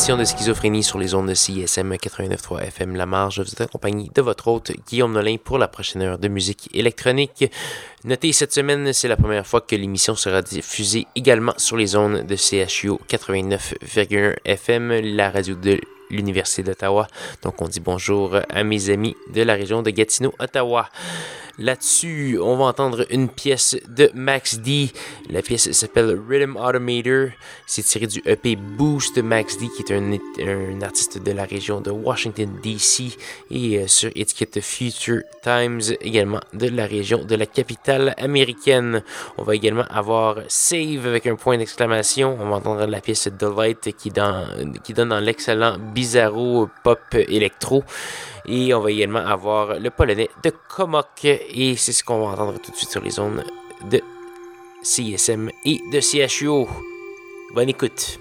édition de Schizophrénie sur les ondes de CISM 89.3 FM La Marge. Vous êtes accompagné de votre hôte Guillaume Nolin pour la prochaine heure de musique électronique. Notez, cette semaine, c'est la première fois que l'émission sera diffusée également sur les ondes de CHU 89.1 FM, la radio de l'Université d'Ottawa. Donc on dit bonjour à mes amis de la région de Gatineau, Ottawa. Là-dessus, on va entendre une pièce de Max D. La pièce s'appelle Rhythm Automator. C'est tiré du EP Boost de Max D, qui est un, artiste de la région de Washington, D.C. et euh, sur étiquette Future Times, également de la région de la capitale américaine. On va également avoir Save avec un point d'exclamation. On va entendre la pièce Delight qui, qui donne dans l'excellent Bizarro Pop Electro. Et on va également avoir le polonais de Komok. Et c'est ce qu'on va entendre tout de suite sur les zones de CSM et de CHUO. Bonne écoute.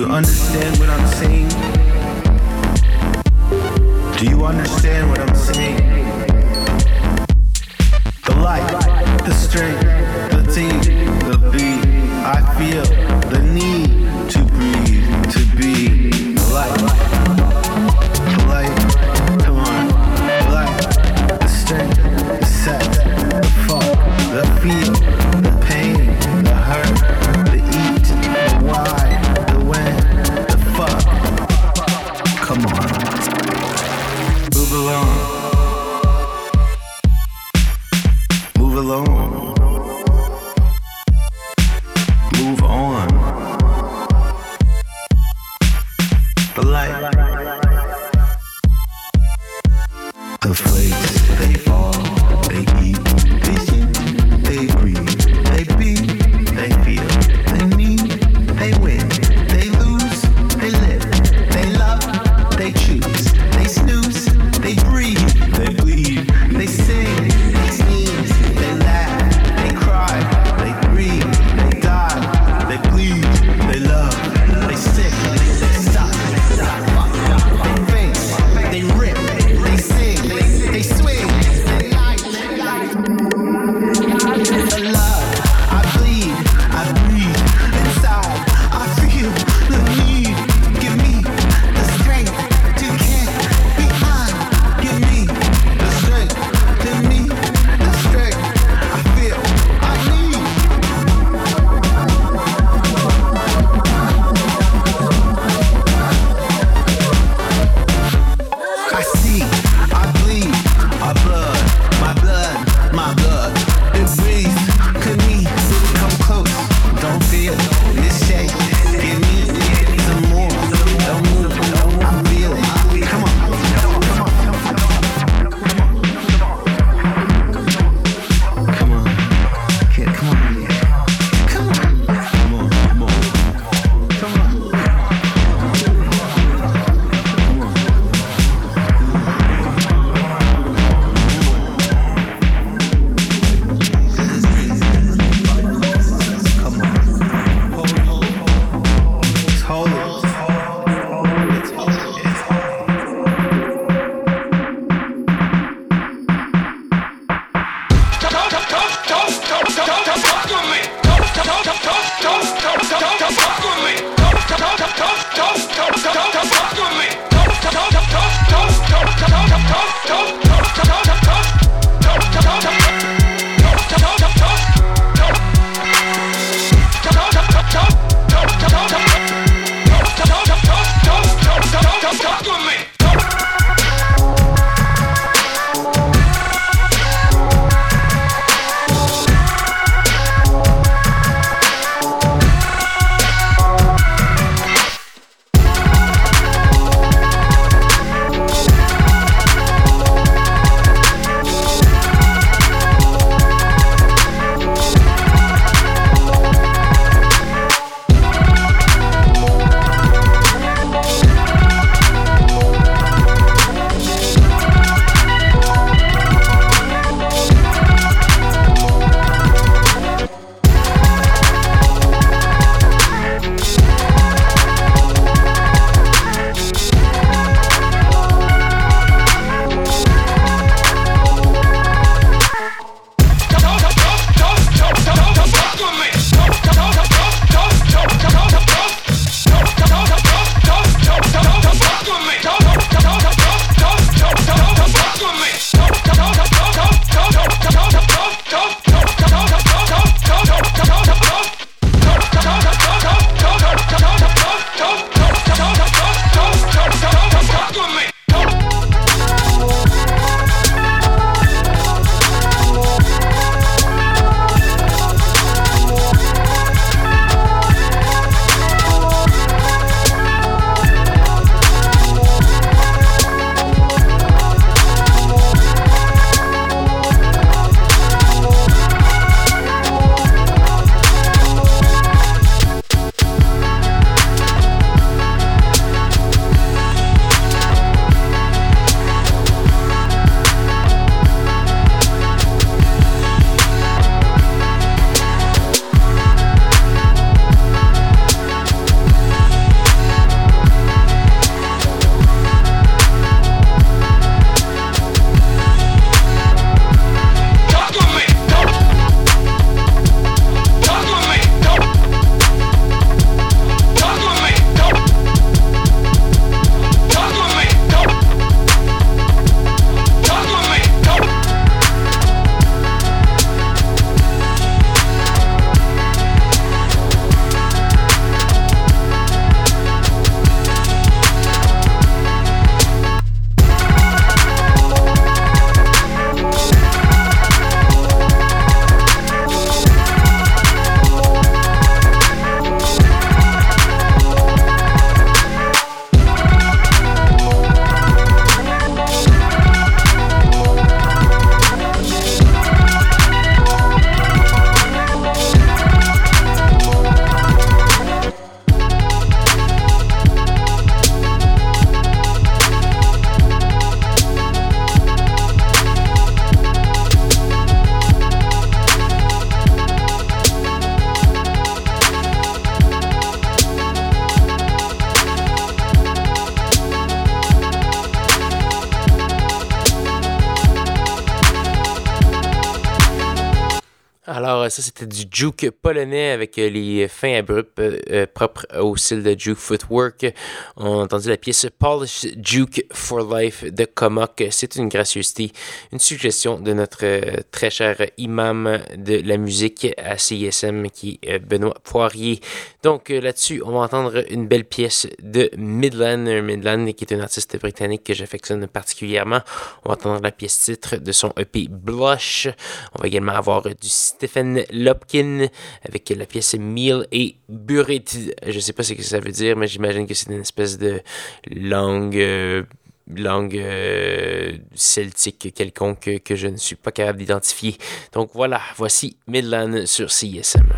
you understand what I'm saying? Do you understand what I'm saying? The light, the strength, the team, the beat. I feel the need. Juke polonais avec euh, les fins abrupts euh, propres au style de juke footwork. On a entendu la pièce Polish Juke for Life de Komok. C'est une gracieuseté, une suggestion de notre euh, très cher imam de la musique à CISM qui est Benoît Poirier. Donc, là-dessus, on va entendre une belle pièce de Midland. Midland, qui est un artiste britannique que j'affectionne particulièrement. On va entendre la pièce titre de son EP Blush. On va également avoir du Stephen Lopkin avec la pièce Meal et Burit. Je sais pas ce que ça veut dire, mais j'imagine que c'est une espèce de langue. Euh, langue euh, celtique quelconque que je ne suis pas capable d'identifier. Donc voilà, voici Midland sur CSM.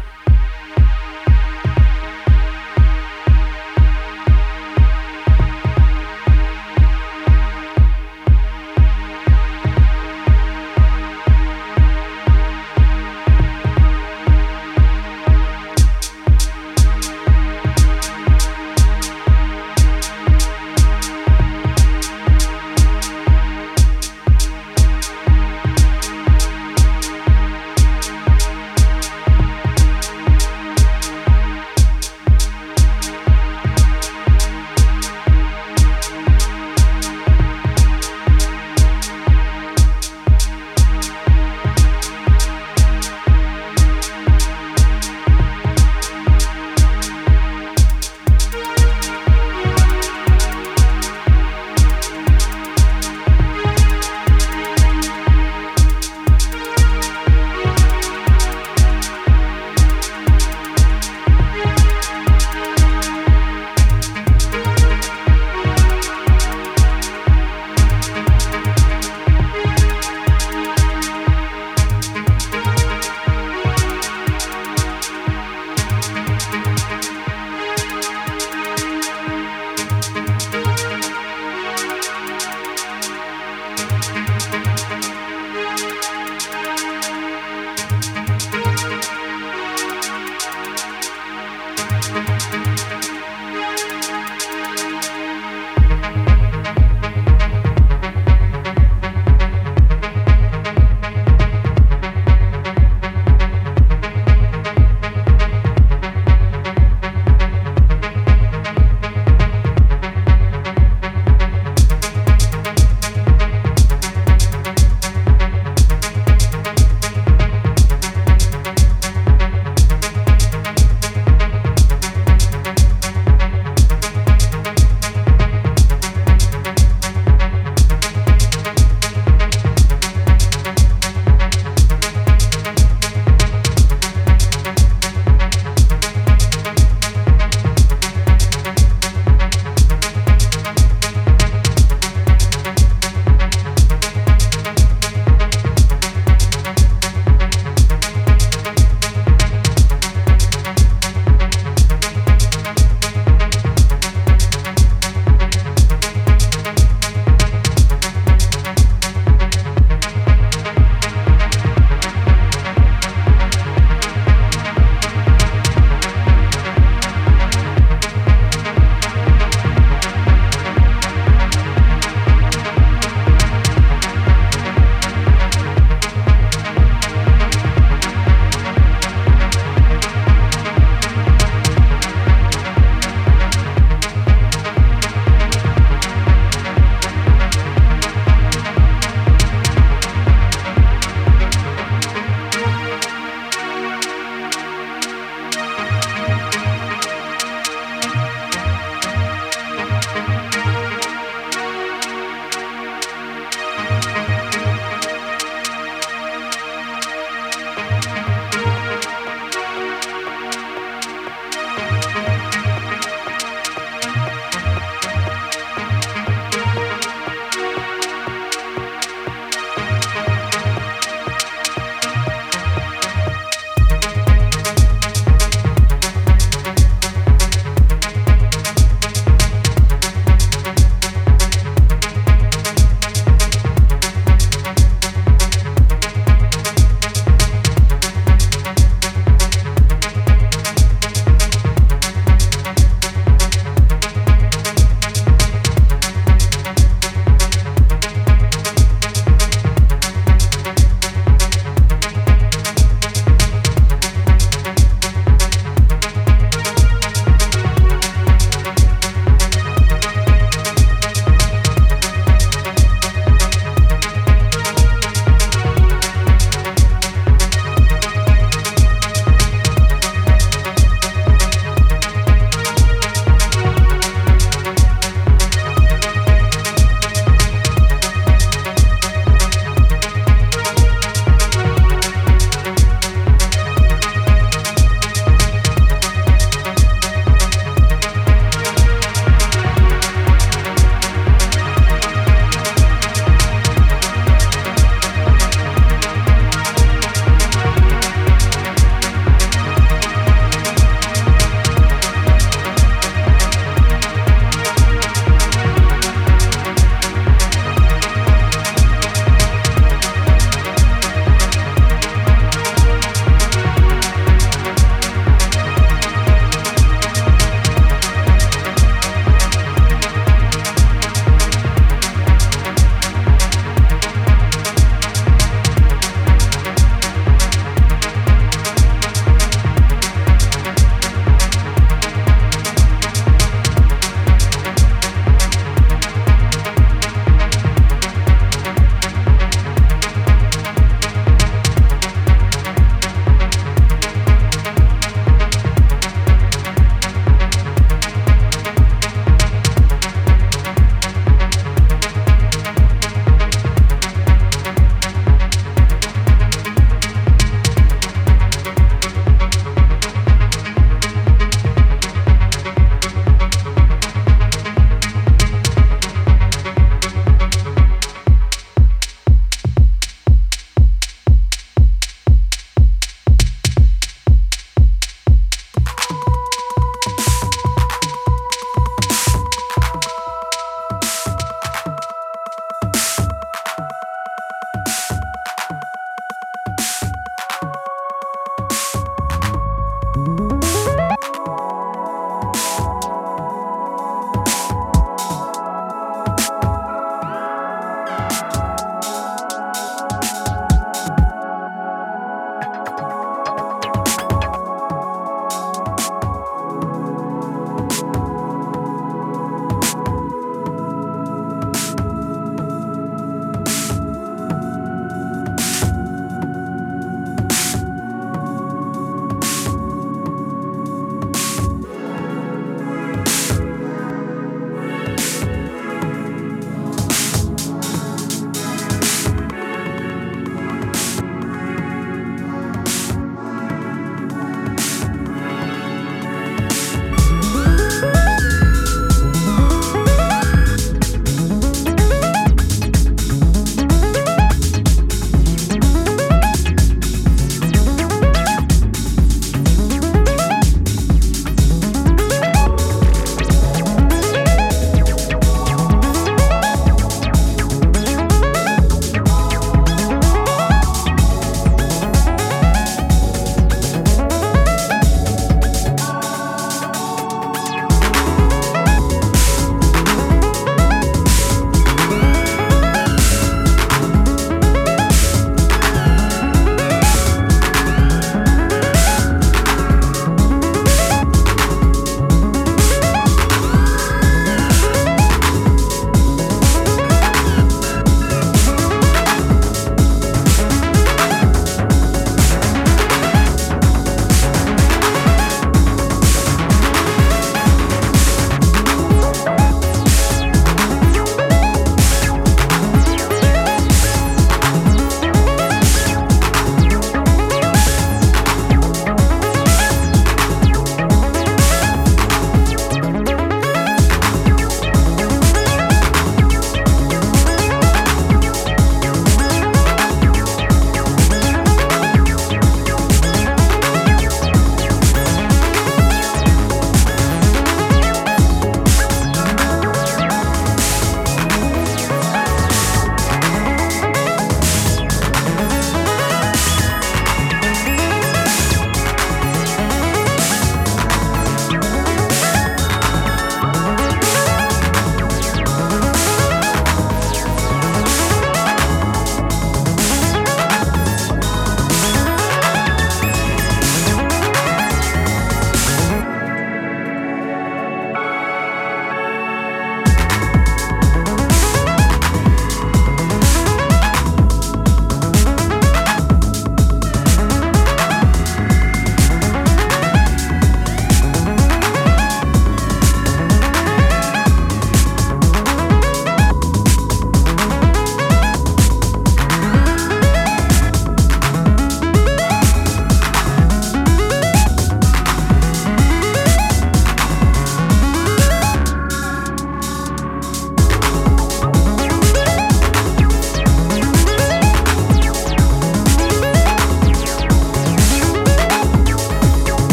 you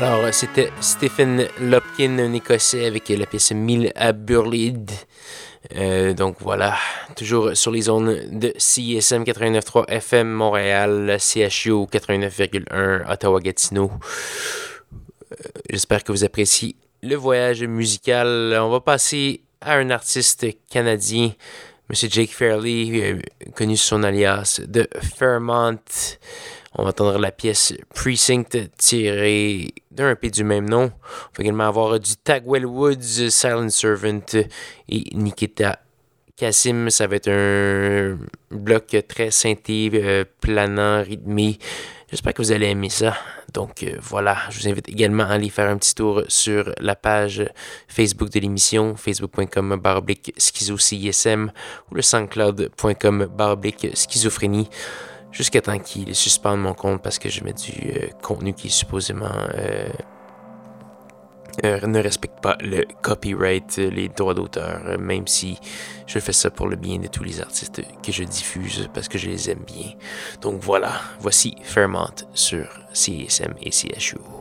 Alors, c'était Stephen Lopkin, un Écossais, avec la pièce Mille à Burlid. Euh, donc voilà, toujours sur les zones de CISM 89.3 FM Montréal, CHU 89.1 Ottawa-Gatineau. Euh, j'espère que vous appréciez le voyage musical. On va passer à un artiste canadien, M. Jake Fairley, euh, connu sous son alias de Fairmont. On va entendre la pièce Precinct tirée d'un EP du même nom. On va également avoir du Tagwell Woods, Silent Servant et Nikita Kassim. Ça va être un bloc très synthé, euh, planant, rythmé. J'espère que vous allez aimer ça. Donc euh, voilà, je vous invite également à aller faire un petit tour sur la page Facebook de l'émission, facebook.com baroblique schizo ou le soundcloud.com baroblique schizophrénie jusqu'à temps qu'il suspende mon compte parce que je mets du euh, contenu qui supposément euh, euh, ne respecte pas le copyright, les droits d'auteur, même si je fais ça pour le bien de tous les artistes que je diffuse parce que je les aime bien. Donc voilà, voici Fairmont sur CSM et CHU.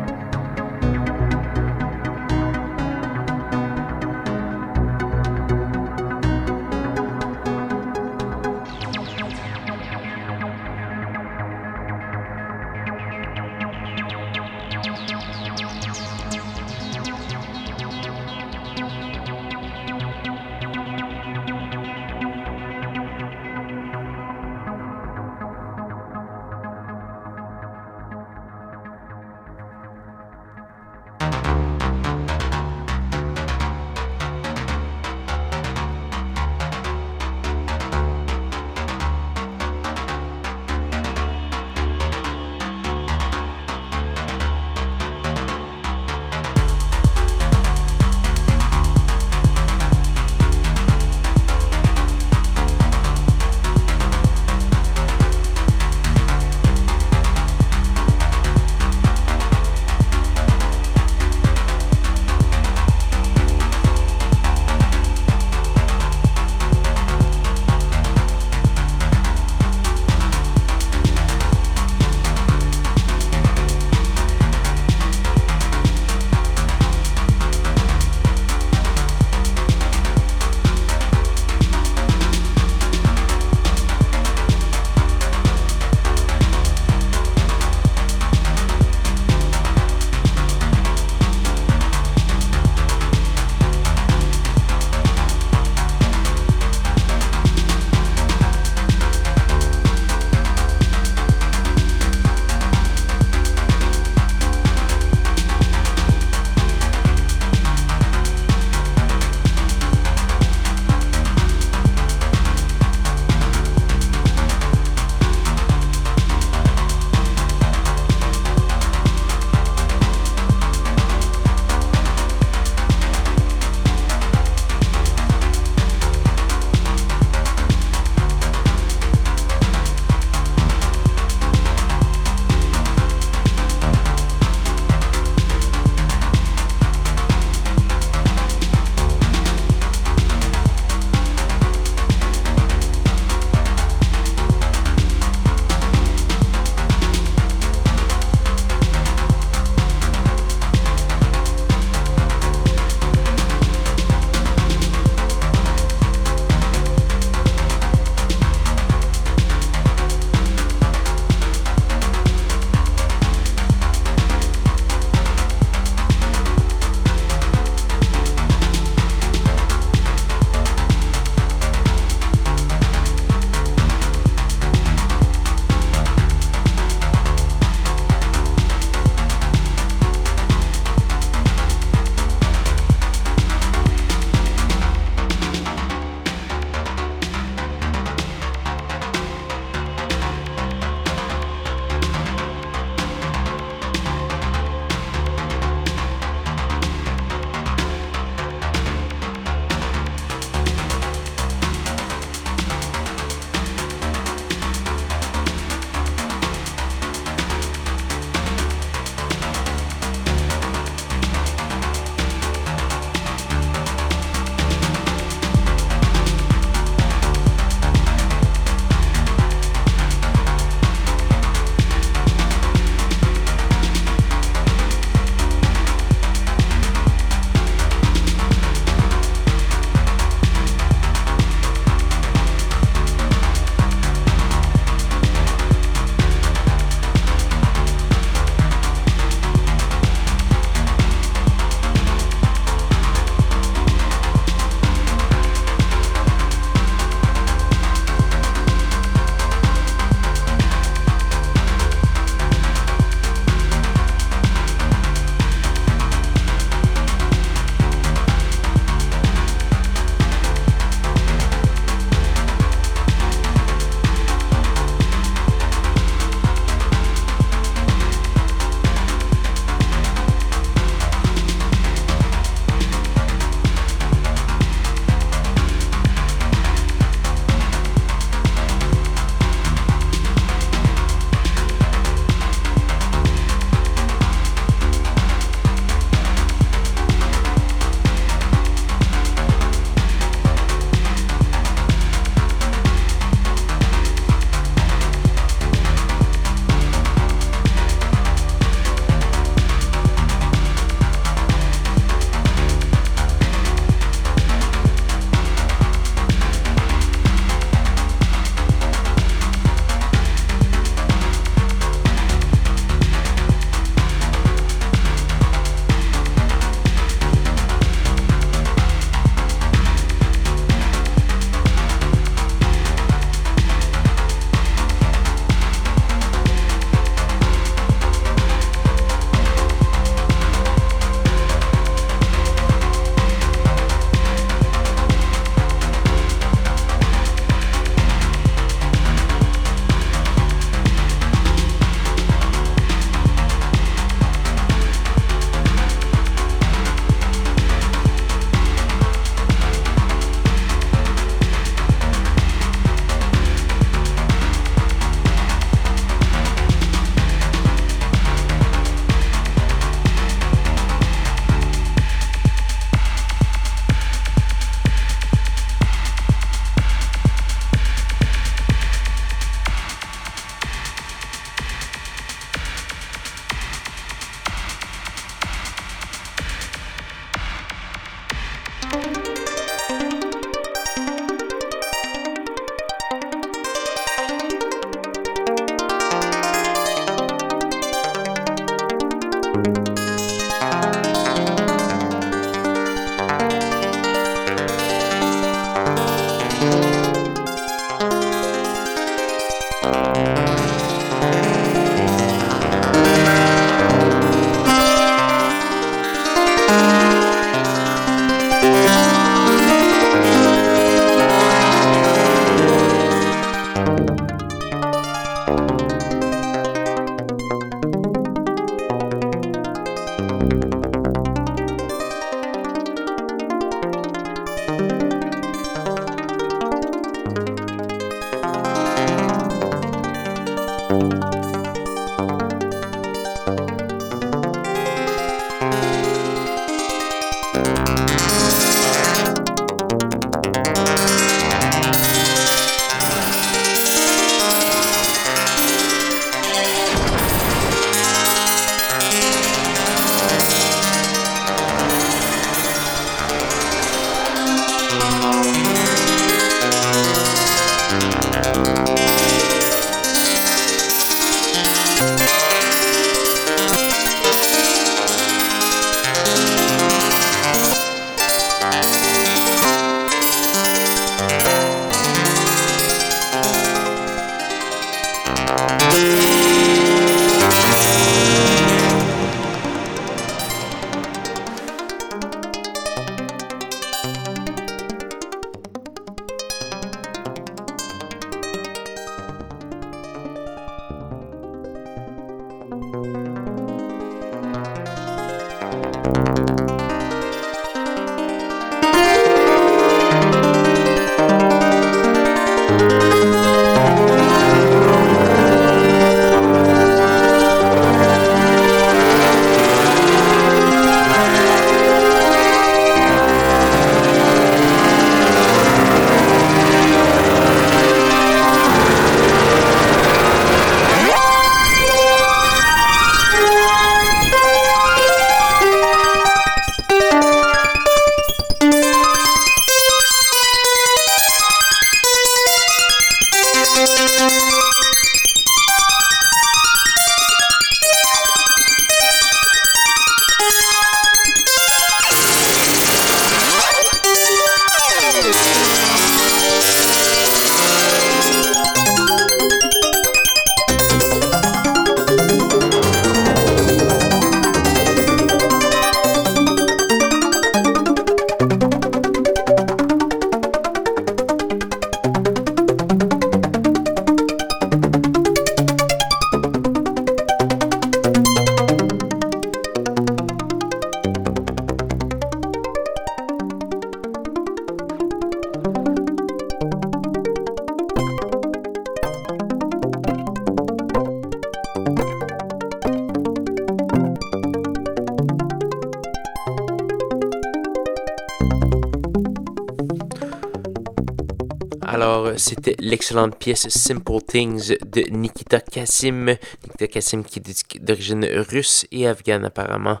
L'excellente pièce Simple Things de Nikita Kassim. Nikita Kassim qui est d'origine russe et afghane apparemment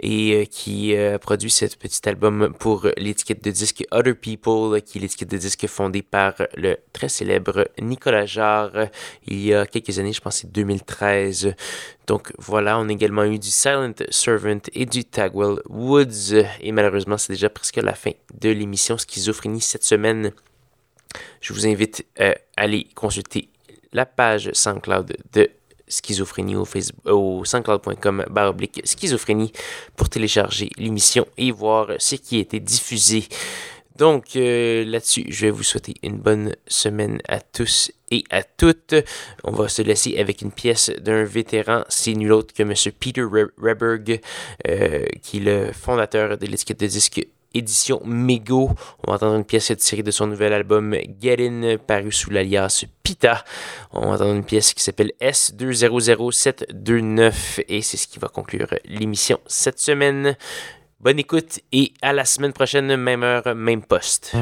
et euh, qui euh, a produit ce petit album pour l'étiquette de disque Other People qui est l'étiquette de disque fondée par le très célèbre Nicolas Jarre il y a quelques années, je pense c'est 2013. Donc voilà, on a également eu du Silent Servant et du Tagwell Woods. Et malheureusement, c'est déjà presque la fin de l'émission Schizophrénie cette semaine. Je vous invite à aller consulter la page SoundCloud de schizophrénie au, Facebook, au soundcloud.com baroblique schizophrénie pour télécharger l'émission et voir ce qui a été diffusé. Donc euh, là-dessus, je vais vous souhaiter une bonne semaine à tous et à toutes. On va se laisser avec une pièce d'un vétéran, c'est nul autre que M. Peter Reberg, euh, qui est le fondateur de l'étiquette de disque édition Mego. On va entendre une pièce tirée de son nouvel album Get In, paru sous l'alias Pita. On va entendre une pièce qui s'appelle S200729 et c'est ce qui va conclure l'émission cette semaine. Bonne écoute et à la semaine prochaine, même heure, même poste.